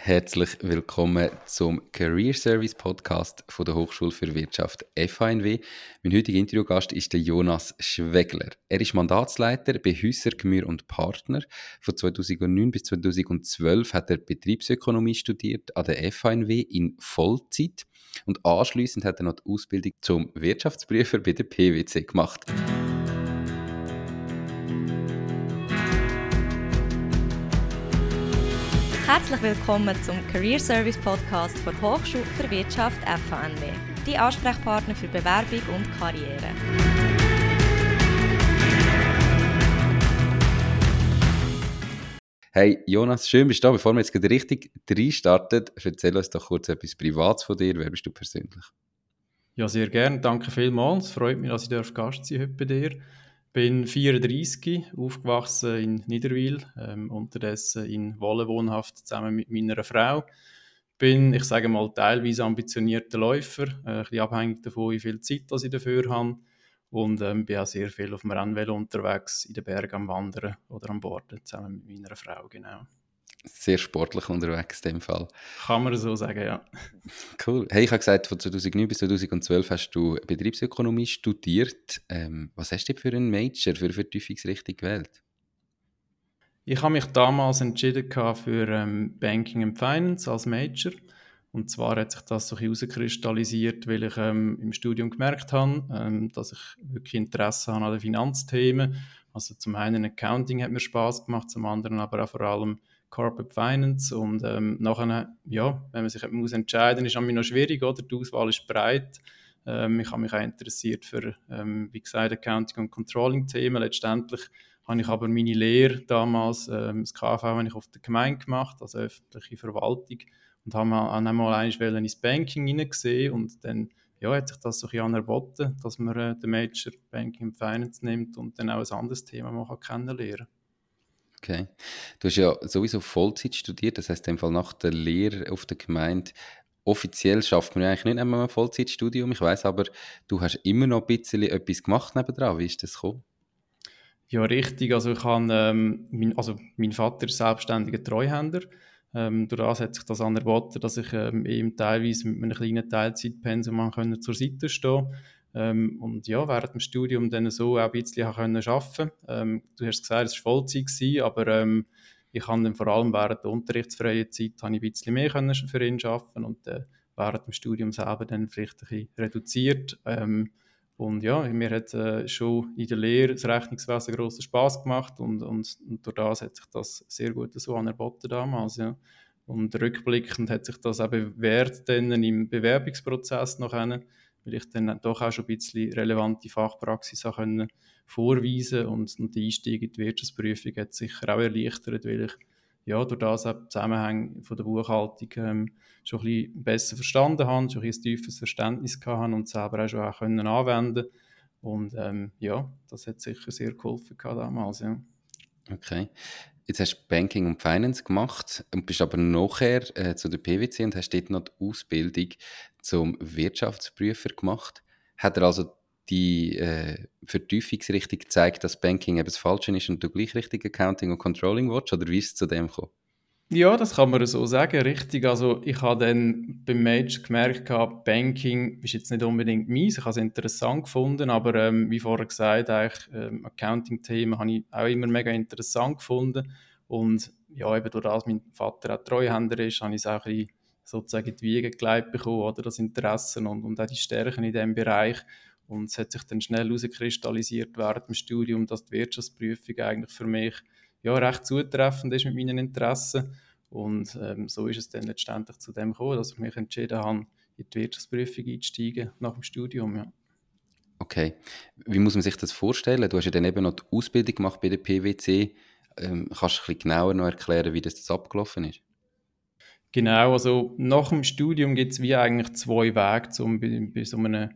Herzlich willkommen zum Career Service Podcast von der Hochschule für Wirtschaft FHNW. Mein heutiger Interviewgast ist der Jonas Schwegler. Er ist Mandatsleiter bei Hüsser, Gmür und Partner. Von 2009 bis 2012 hat er Betriebsökonomie studiert an der FHNW in Vollzeit und anschließend hat er noch die Ausbildung zum Wirtschaftsprüfer bei der PwC gemacht. Herzlich willkommen zum Career Service Podcast der Hochschule für Wirtschaft FHNW, die Ansprechpartner für Bewerbung und Karriere. Hey Jonas, schön bist du da. Bevor wir jetzt gerade richtig reinstarten, erzähl uns doch kurz etwas Privates von dir. Wer bist du persönlich? Ja, sehr gerne. Danke vielmals. Es freut mich, dass ich Gast sein heute bei dir bin 34, aufgewachsen in Niederwil, ähm, unterdessen in Wolle wohnhaft zusammen mit meiner Frau. Bin, ich sage mal, teilweise ambitionierter Läufer, äh, ein bisschen abhängig davon, wie viel Zeit ich dafür habe. Und ähm, bin auch sehr viel auf dem Rennvelo unterwegs, in den Bergen am Wandern oder am Borden, zusammen mit meiner Frau, genau sehr sportlich unterwegs in dem Fall. Kann man so sagen, ja. Cool. Hey, ich habe gesagt, von 2009 bis 2012 hast du Betriebsökonomie studiert. Ähm, was hast du für einen Major, für eine Vertiefungsrichtung gewählt? Ich habe mich damals entschieden für ähm, Banking and Finance als Major. Und zwar hat sich das so herauskristallisiert, weil ich ähm, im Studium gemerkt habe, ähm, dass ich wirklich Interesse habe an den Finanzthemen. Also zum einen Accounting hat mir Spaß gemacht, zum anderen aber auch vor allem Corporate Finance und ähm, nachher, ja, wenn man sich muss entscheiden muss, ist es noch schwierig, oder? Die Auswahl ist breit. Ähm, ich habe mich auch interessiert für, ähm, wie gesagt, Accounting- und Controlling-Themen. Letztendlich habe ich aber meine Lehre damals, ähm, das KV, habe ich auf der Gemeinde gemacht, also öffentliche Verwaltung, und habe auch einmal ins Banking hineingesehen und dann ja, hat sich das so ein anerboten, dass man äh, den Major Banking und Finance nimmt und dann auch ein anderes Thema kennenlernen kann. Okay. Du hast ja sowieso Vollzeit studiert, das heißt, dem Fall nach der Lehre auf der Gemeinde, offiziell schafft man ja eigentlich nicht einmal ein Vollzeitstudium. Ich weiß aber, du hast immer noch ein bisschen etwas gemacht nebendran. Wie ist das gekommen? Ja, richtig. Also, ich habe, ähm, mein, also mein Vater ist selbstständiger Treuhänder. Ähm, durch hat sich das angeboten, dass ich ähm, eben teilweise mit einem kleinen Teilzeitpensum zur Seite stehen ähm, und ja, während dem Studium dann so auch ein bisschen arbeiten konnte. Ähm, du hast gesagt, es war Vollzeit, gewesen, aber ähm, ich habe dann vor allem während der unterrichtsfreien Zeit ein bisschen mehr können für ihn arbeiten und äh, während dem Studium selber dann vielleicht ein bisschen reduziert. Ähm, und ja, mir hat äh, schon in der Lehre das Rechnungswesen grossen Spaß gemacht und, und, und, durch das hat sich das sehr gut so anerboten damals. Ja. Und rückblickend hat sich das auch bewährt dann im Bewerbungsprozess noch einen weil ich dann doch auch schon ein bisschen relevante Fachpraxis können vorweisen und, und der Einstieg in die Wirtschaftsprüfung hat sicher auch erleichtert, weil ich ja, durch das auch Zusammenhang von der Buchhaltung ähm, schon ein bisschen besser verstanden habe, schon ein, ein tiefes Verständnis hatte und selber auch schon auch können anwenden und ähm, ja, das hat sicher sehr geholfen damals, ja. Okay. Jetzt hast du Banking und Finance gemacht und bist aber nachher äh, zu der PwC und hast dort noch die Ausbildung zum Wirtschaftsprüfer gemacht. Hat er also die äh, Vertiefungsrichtung gezeigt, dass Banking eben das Falsche ist und du gleich richtig Accounting und Controlling willst? Oder wie ist es zu dem gekommen? Ja, das kann man so sagen, richtig. Also ich habe dann beim Major gemerkt, Banking ist jetzt nicht unbedingt meins. Ich habe es interessant gefunden, aber ähm, wie vorher gesagt, eigentlich ähm, Accounting-Themen habe ich auch immer mega interessant gefunden. Und ja, eben durch das mein Vater auch Treuhänder ist, habe ich es auch ein bisschen sozusagen die Wiege gelegt bekommen, oder das Interesse und, und auch die Stärken in diesem Bereich. Und es hat sich dann schnell herauskristallisiert während dem Studium, dass die Wirtschaftsprüfung eigentlich für mich ja, recht zutreffend ist mit meinen Interessen. Und ähm, so ist es dann letztendlich zu dem gekommen, dass ich mich entschieden habe, in die Wirtschaftsprüfung einzusteigen nach dem Studium. Ja. Okay. Wie muss man sich das vorstellen? Du hast ja dann eben noch die Ausbildung gemacht bei der PwC. Ähm, kannst du ein bisschen genauer noch erklären, wie das, das abgelaufen ist? Genau, also nach dem Studium gibt es wie eigentlich zwei Wege, um bei, bei so einem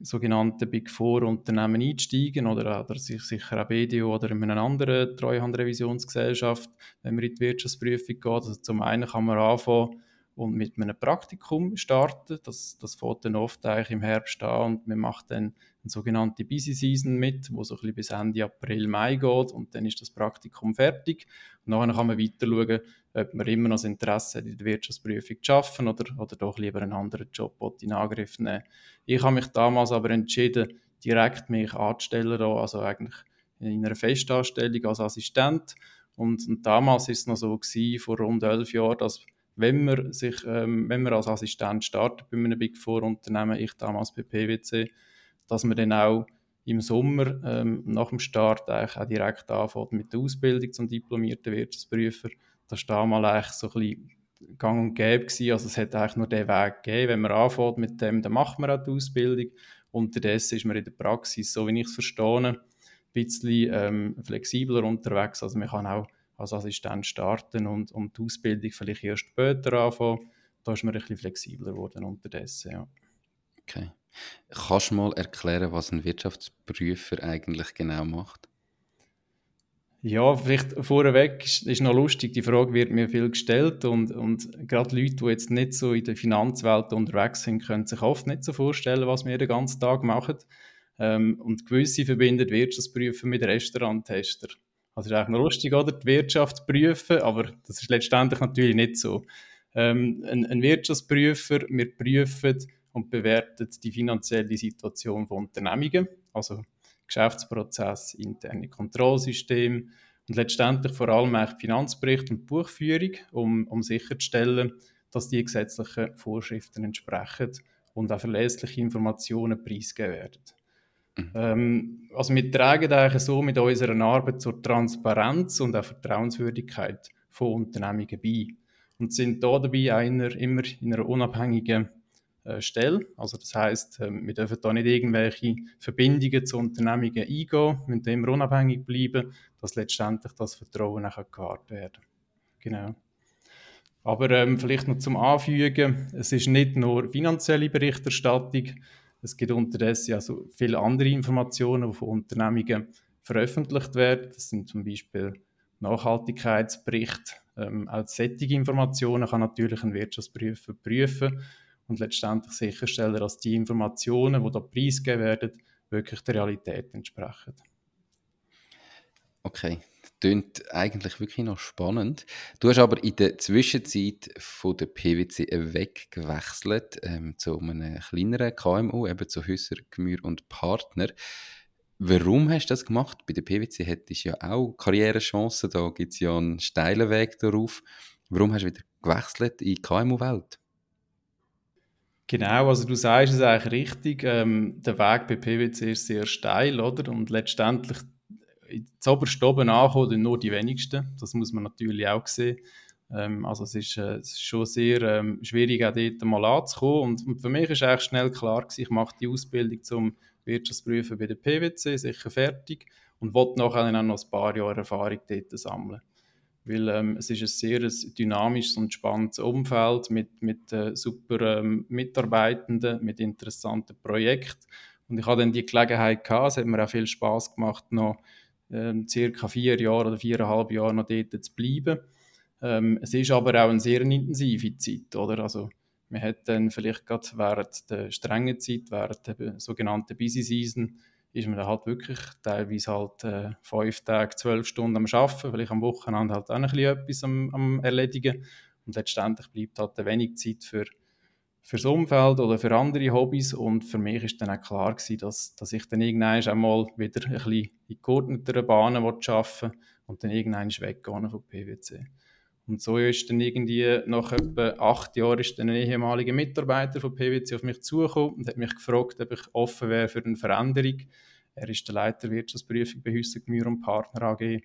sogenannten Big Four Unternehmen einsteigen oder, oder sich sicher auch BDO oder in einer anderen Treuhandrevisionsgesellschaft, wenn man in die Wirtschaftsprüfung geht. Also zum einen kann man anfangen und mit einem Praktikum starten. Das, das fängt dann oft eigentlich im Herbst an und man macht dann eine sogenannte Busy Season mit, wo so ein bisschen bis Ende April, Mai geht und dann ist das Praktikum fertig. Und nachher kann man weiter schauen, ob man immer noch das Interesse hat, in der Wirtschaftsprüfung zu arbeiten oder, oder doch lieber einen anderen Job in Angriff nehmen. Ich habe mich damals aber entschieden, direkt mich anzustellen, also eigentlich in einer Festanstellung als Assistent. Und, und damals ist es noch so gewesen, vor rund elf Jahren, dass wenn man sich, ähm, wenn man als Assistent startet bei einem Big Four Unternehmen, ich damals bei PwC, dass man dann auch im Sommer ähm, nach dem Start eigentlich auch direkt anfängt mit der Ausbildung zum diplomierten Wirtschaftsprüfer. Das war damals eigentlich so ein bisschen gang und gäbe gewesen. Also es hat eigentlich nur den Weg gegeben. Wenn man anfängt mit dem, dann macht man auch die Ausbildung. Unterdessen ist man in der Praxis, so wie ich es verstehe, ein bisschen ähm, flexibler unterwegs. Also man kann auch als Assistent starten und, und die Ausbildung vielleicht erst später anfangen. Da ist man ein bisschen flexibler geworden unterdessen, ja. Okay. Kannst du mal erklären, was ein Wirtschaftsprüfer eigentlich genau macht? Ja, vielleicht vorweg ist, ist noch lustig, die Frage wird mir viel gestellt und, und gerade Leute, die jetzt nicht so in der Finanzwelt unterwegs sind, können sich oft nicht so vorstellen, was wir den ganzen Tag machen. Ähm, und gewisse verbinden Wirtschaftsprüfer mit Restauranttester. Also ist eigentlich noch lustig, oder? Die Wirtschaft prüfen, aber das ist letztendlich natürlich nicht so. Ähm, ein, ein Wirtschaftsprüfer, wir prüfen und bewerten die finanzielle Situation von Unternehmungen, also Geschäftsprozess, interne Kontrollsystem und letztendlich vor allem auch Finanzbericht und Buchführung, um, um sicherzustellen, dass die gesetzlichen Vorschriften entsprechen und auch verlässliche Informationen preisgegeben werden. Mhm. Ähm, also wir tragen eigentlich so mit unserer Arbeit zur Transparenz und auch Vertrauenswürdigkeit von Unternehmungen bei und sind da dabei einer, immer in einer unabhängigen äh, Stelle. Also das heißt, äh, wir dürfen da nicht irgendwelche Verbindungen zu Unternehmungen eingehen, müssen immer unabhängig bleiben, dass letztendlich das Vertrauen nachher gewahrt werden. Genau. Aber ähm, vielleicht noch zum Anfügen, es ist nicht nur finanzielle Berichterstattung, es gibt unterdessen also viele andere Informationen, die von Unternehmungen veröffentlicht werden. Das sind zum Beispiel Nachhaltigkeitsberichte. Ähm, auch solche Informationen kann natürlich ein Wirtschaftsprüfer prüfen und letztendlich sicherstellen, dass die Informationen, die da preisgegeben werden, wirklich der Realität entsprechen. Okay, das klingt eigentlich wirklich noch spannend. Du hast aber in der Zwischenzeit von der PwC weggewechselt ähm, zu einem kleineren KMU, eben zu Hüsser, Gmür und Partner. Warum hast du das gemacht? Bei der PwC hättest du ja auch Karrierechancen, da gibt es ja einen steilen Weg darauf. Warum hast du wieder gewechselt in die KMU-Welt? Genau, also du sagst es eigentlich richtig. Ähm, der Weg bei PwC ist sehr steil, oder? Und letztendlich zu oberst oben ankommen nur die wenigsten. Das muss man natürlich auch sehen. Ähm, also es ist, äh, es ist, schon sehr ähm, schwierig, auch dort mal anzukommen. Und, und für mich ist eigentlich schnell klar gewesen, ich mache die Ausbildung zum Wirtschaftsprüfer bei der PwC, sicher fertig und wollte nachher dann noch ein paar Jahre Erfahrung dort sammeln weil ähm, es ist ein sehr dynamisches und spannendes Umfeld mit, mit äh, super ähm, Mitarbeitenden, mit interessanten Projekten. Und ich hatte dann die Gelegenheit gehabt, es hat mir auch viel Spaß gemacht, noch ähm, circa vier Jahre oder viereinhalb Jahre noch dort zu bleiben. Ähm, es ist aber auch eine sehr intensive Zeit, oder? Also, man hat dann vielleicht gerade während der strengen Zeit, während der sogenannten Busy Season, ist man dann halt wirklich teilweise halt äh, fünf Tage, zwölf Stunden am Arbeiten, vielleicht am Wochenende halt auch ein bisschen etwas am, am Erledigen. Und letztendlich bleibt halt wenig Zeit für fürs Umfeld oder für andere Hobbys und für mich ist dann auch klar gewesen, dass, dass ich dann irgendwann einmal wieder ein bisschen in geordneteren Bahnen arbeiten und dann irgendwann weggehen von PwC. Und so ist dann irgendwie nach etwa acht Jahren ist dann ein ehemaliger Mitarbeiter von PwC auf mich zugekommen und hat mich gefragt, ob ich offen wäre für eine Veränderung. Er ist der Leiter Wirtschaftsprüfung bei Hüsse Gmür und Partner AG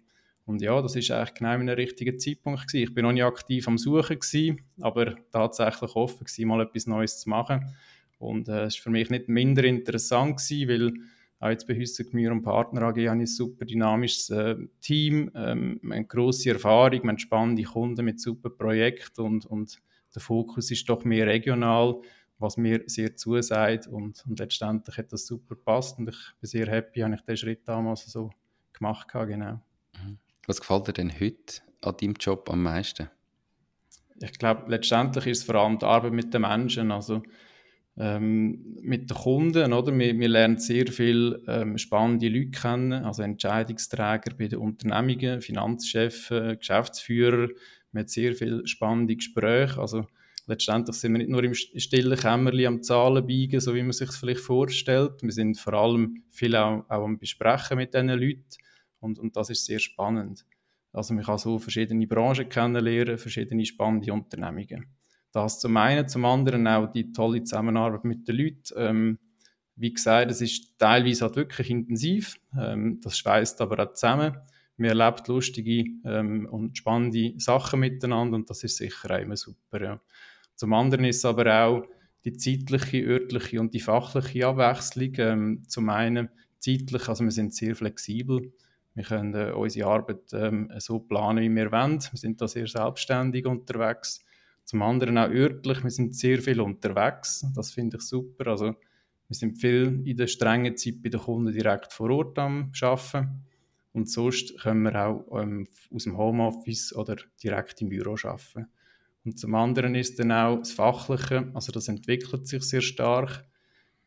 und ja, das ist eigentlich genau in der richtigen Zeitpunkt gewesen. Ich bin noch nicht aktiv am Suchen gewesen, aber tatsächlich offen gewesen, mal etwas Neues zu machen. Und äh, es ist für mich nicht minder interessant gewesen, weil auch jetzt bei Hüsse Gemüse und Partner AG habe ich ein super dynamisches äh, Team, ähm, eine grosse Erfahrung, haben spannende Kunden mit super Projekten und, und der Fokus ist doch mehr regional, was mir sehr zusagt und, und letztendlich hat das super gepasst und ich bin sehr happy, habe ich den Schritt damals so gemacht, genau. Mhm. Was gefällt dir denn heute an deinem Job am meisten? Ich glaube, letztendlich ist es vor allem die Arbeit mit den Menschen, also ähm, mit den Kunden, oder? Wir, wir lernen sehr viele ähm, spannende Leute kennen, also Entscheidungsträger bei den Unternehmungen, Finanzchefs, Geschäftsführer. man hat sehr viele spannende Gespräche, also letztendlich sind wir nicht nur im stillen Kämmerli am Zahlen biegen, so wie man sich es vielleicht vorstellt. Wir sind vor allem viel auch, auch am Besprechen mit diesen Leuten und, und das ist sehr spannend. Also man kann so verschiedene Branchen kennenlernen, verschiedene spannende Unternehmungen. Das zum einen, zum anderen auch die tolle Zusammenarbeit mit den Leuten. Ähm, wie gesagt, es ist teilweise halt wirklich intensiv, ähm, das schweißt aber auch zusammen. Man erlebt lustige ähm, und spannende Sachen miteinander und das ist sicher auch immer super. Ja. Zum anderen ist aber auch die zeitliche, örtliche und die fachliche Abwechslung. Ähm, zum einen zeitlich, also wir sind sehr flexibel. Wir können äh, unsere Arbeit ähm, so planen, wie wir wollen. Wir sind da sehr selbstständig unterwegs. Zum anderen auch örtlich, wir sind sehr viel unterwegs. Das finde ich super. Also wir sind viel in der strengen Zeit bei den Kunden direkt vor Ort am Arbeiten. Und sonst können wir auch ähm, aus dem Homeoffice oder direkt im Büro arbeiten. Und zum anderen ist dann auch das Fachliche, also das entwickelt sich sehr stark.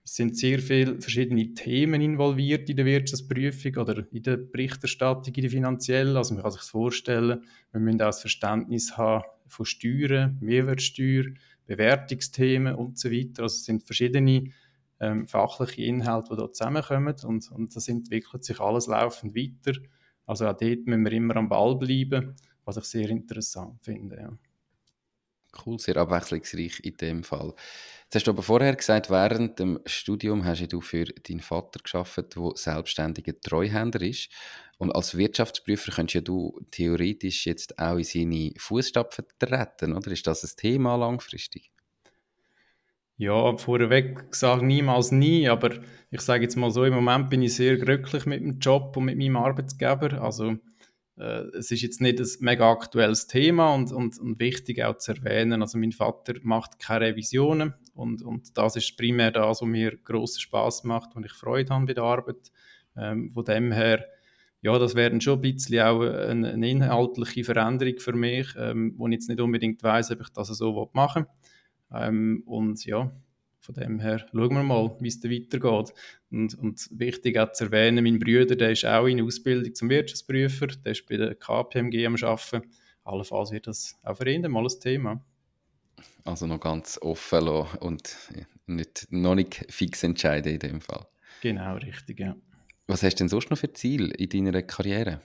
Es sind sehr viele verschiedene Themen involviert in der Wirtschaftsprüfung oder in der Berichterstattung, in der finanziellen. Also man kann sich das vorstellen, wir müssen auch das Verständnis haben von Steuern, Mehrwertsteuer, Bewertungsthemen und so weiter. Also es sind verschiedene ähm, fachliche Inhalte, die dort zusammenkommen und, und das entwickelt sich alles laufend weiter. Also auch dort müssen wir immer am Ball bleiben, was ich sehr interessant finde. Ja. Cool, sehr abwechslungsreich in dem Fall. Jetzt hast du aber vorher gesagt, während dem Studium hast du für deinen Vater geschafft, der selbstständiger Treuhänder ist. Und als Wirtschaftsprüfer könntest ja du theoretisch jetzt auch in seine Fußstapfen treten, oder? Ist das ein Thema langfristig? Ja, vorweg gesagt, niemals nie, aber ich sage jetzt mal so, im Moment bin ich sehr glücklich mit dem Job und mit meinem Arbeitgeber. Also es ist jetzt nicht ein mega aktuelles Thema und, und, und wichtig auch zu erwähnen. Also mein Vater macht keine Revisionen und, und das ist primär das, was mir grossen Spaß macht und ich Freude habe bei der Arbeit. Ähm, von dem her, ja, das wäre schon ein bisschen auch eine, eine inhaltliche Veränderung für mich, ähm, wo ich jetzt nicht unbedingt weiß, ob ich das so machen will. Ähm, und ja, von dem her schauen wir mal, wie es da weitergeht. Und, und wichtig auch zu erwähnen, mein Bruder, der ist auch in Ausbildung zum Wirtschaftsprüfer, der ist bei der KPMG am Arbeiten. Allenfalls wird das auch für ihn mal ein Thema. Also noch ganz offen und nicht, noch nicht fix entscheiden in dem Fall. Genau, richtig, ja. Was hast du denn sonst noch für Ziel in deiner Karriere?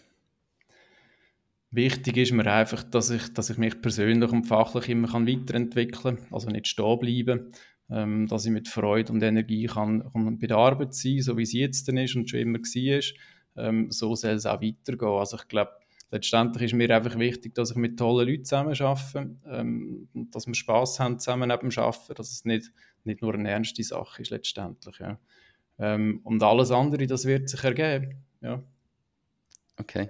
Wichtig ist mir einfach, dass ich, dass ich mich persönlich und fachlich immer kann weiterentwickeln kann, also nicht stehen bleiben ähm, dass ich mit Freude und Energie kann, kann bei der Arbeit sein so wie es jetzt ist und schon immer war. Ähm, so soll es auch weitergehen. Also ich glaube, letztendlich ist mir einfach wichtig, dass ich mit tollen Leuten zusammen arbeite, ähm, dass wir Spass haben zusammen dem Arbeiten, dass es nicht, nicht nur eine ernste Sache ist letztendlich. Ja. Ähm, und alles andere, das wird sich ergeben. Ja. Okay.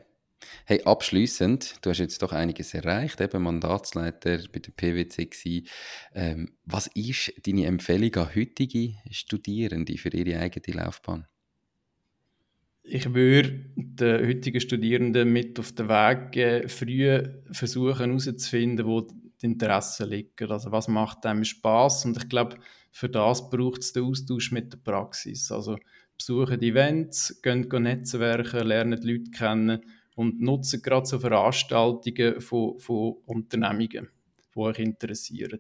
Hey, abschließend, du hast jetzt doch einiges erreicht, eben Mandatsleiter bei der PwC. Ähm, was ist deine Empfehlung an heutige Studierende für ihre eigene Laufbahn? Ich würde den heutigen Studierenden mit auf den Weg geben, früh versuchen herauszufinden, wo die Interessen liegen. Also was macht einem Spaß? Und ich glaube, für das braucht es den Austausch mit der Praxis. Also besuchen Events, gehen, gehen Netzwerke, lernen Leute kennen und nutzen gerade so Veranstaltungen von, von Unternehmungen, die euch interessieren.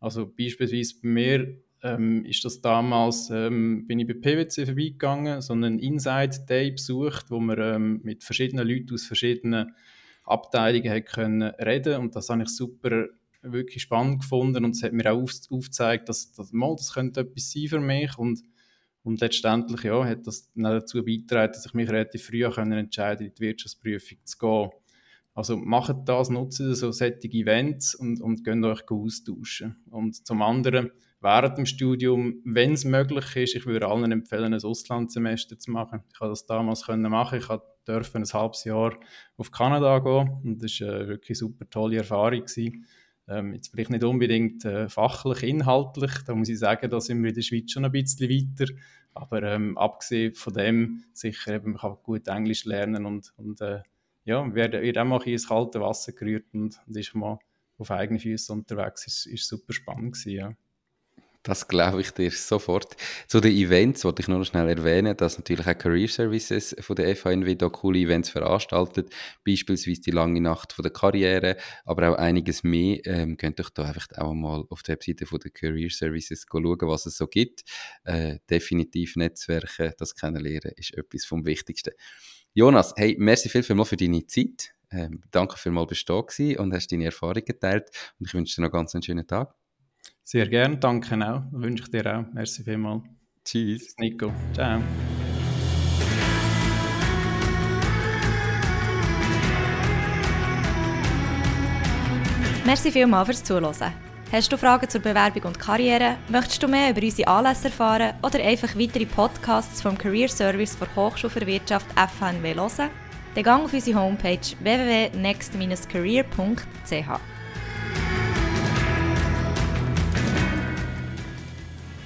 Also beispielsweise bei mir ähm, ist das damals, ähm, bin ich bei PwC vorbeigegangen, so einen Inside Day besucht, wo wir ähm, mit verschiedenen Leuten aus verschiedenen Abteilungen können reden. Und das habe ich super wirklich spannend gefunden. Und es hat mir auch auf, aufgezeigt, dass, dass mal, das könnte etwas sein für mich. Und und letztendlich ja, hat das dazu beigetragen, dass ich mich relativ früh können entscheiden in die Wirtschaftsprüfung zu gehen. Also macht das, nutzt so solche Events und, und könnt euch austauschen. Und zum anderen, während dem Studium, wenn es möglich ist, ich würde allen empfehlen, ein Auslandssemester zu machen. Ich habe das damals können machen. Ich durfte ein halbes Jahr auf Kanada gehen und das war eine wirklich super tolle Erfahrung. Gewesen. Ähm, jetzt vielleicht nicht unbedingt äh, fachlich, inhaltlich, da muss ich sagen, da sind wir in der Schweiz schon ein bisschen weiter. Aber ähm, abgesehen von dem, sicher eben, man kann gut Englisch lernen und, und äh, ja, wird, wird auch mal ins kalte Wasser gerührt und, und ist mal auf eigenen Füßen unterwegs. Ist, ist super spannend gewesen, ja. Das glaube ich dir sofort. Zu den Events wollte ich nur noch schnell erwähnen, dass natürlich auch Career Services von der FHNW da coole Events veranstaltet, beispielsweise die lange Nacht von der Karriere, aber auch einiges mehr. Ähm, könnt euch da einfach auch mal auf der Webseite von der Career Services schauen, was es so gibt. Äh, definitiv Netzwerke, das kennenlernen ist etwas vom Wichtigsten. Jonas, hey, merci viel für, für deine Zeit. Ähm, danke vielmals, bist du da und hast deine Erfahrungen geteilt. Und ich wünsche dir noch ganz einen schönen Tag. Sehr gerne, danke auch. Wünsche ich dir auch. Merci vielmals. Tschüss. Nico. Ciao. Merci vielmals fürs Zuhören. Hast du Fragen zur Bewerbung und Karriere? Möchtest du mehr über unsere Anlässe erfahren oder einfach weitere Podcasts vom Career Service der Hochschule für Wirtschaft FHNW hören? Dann gang auf unsere Homepage www.next-career.ch.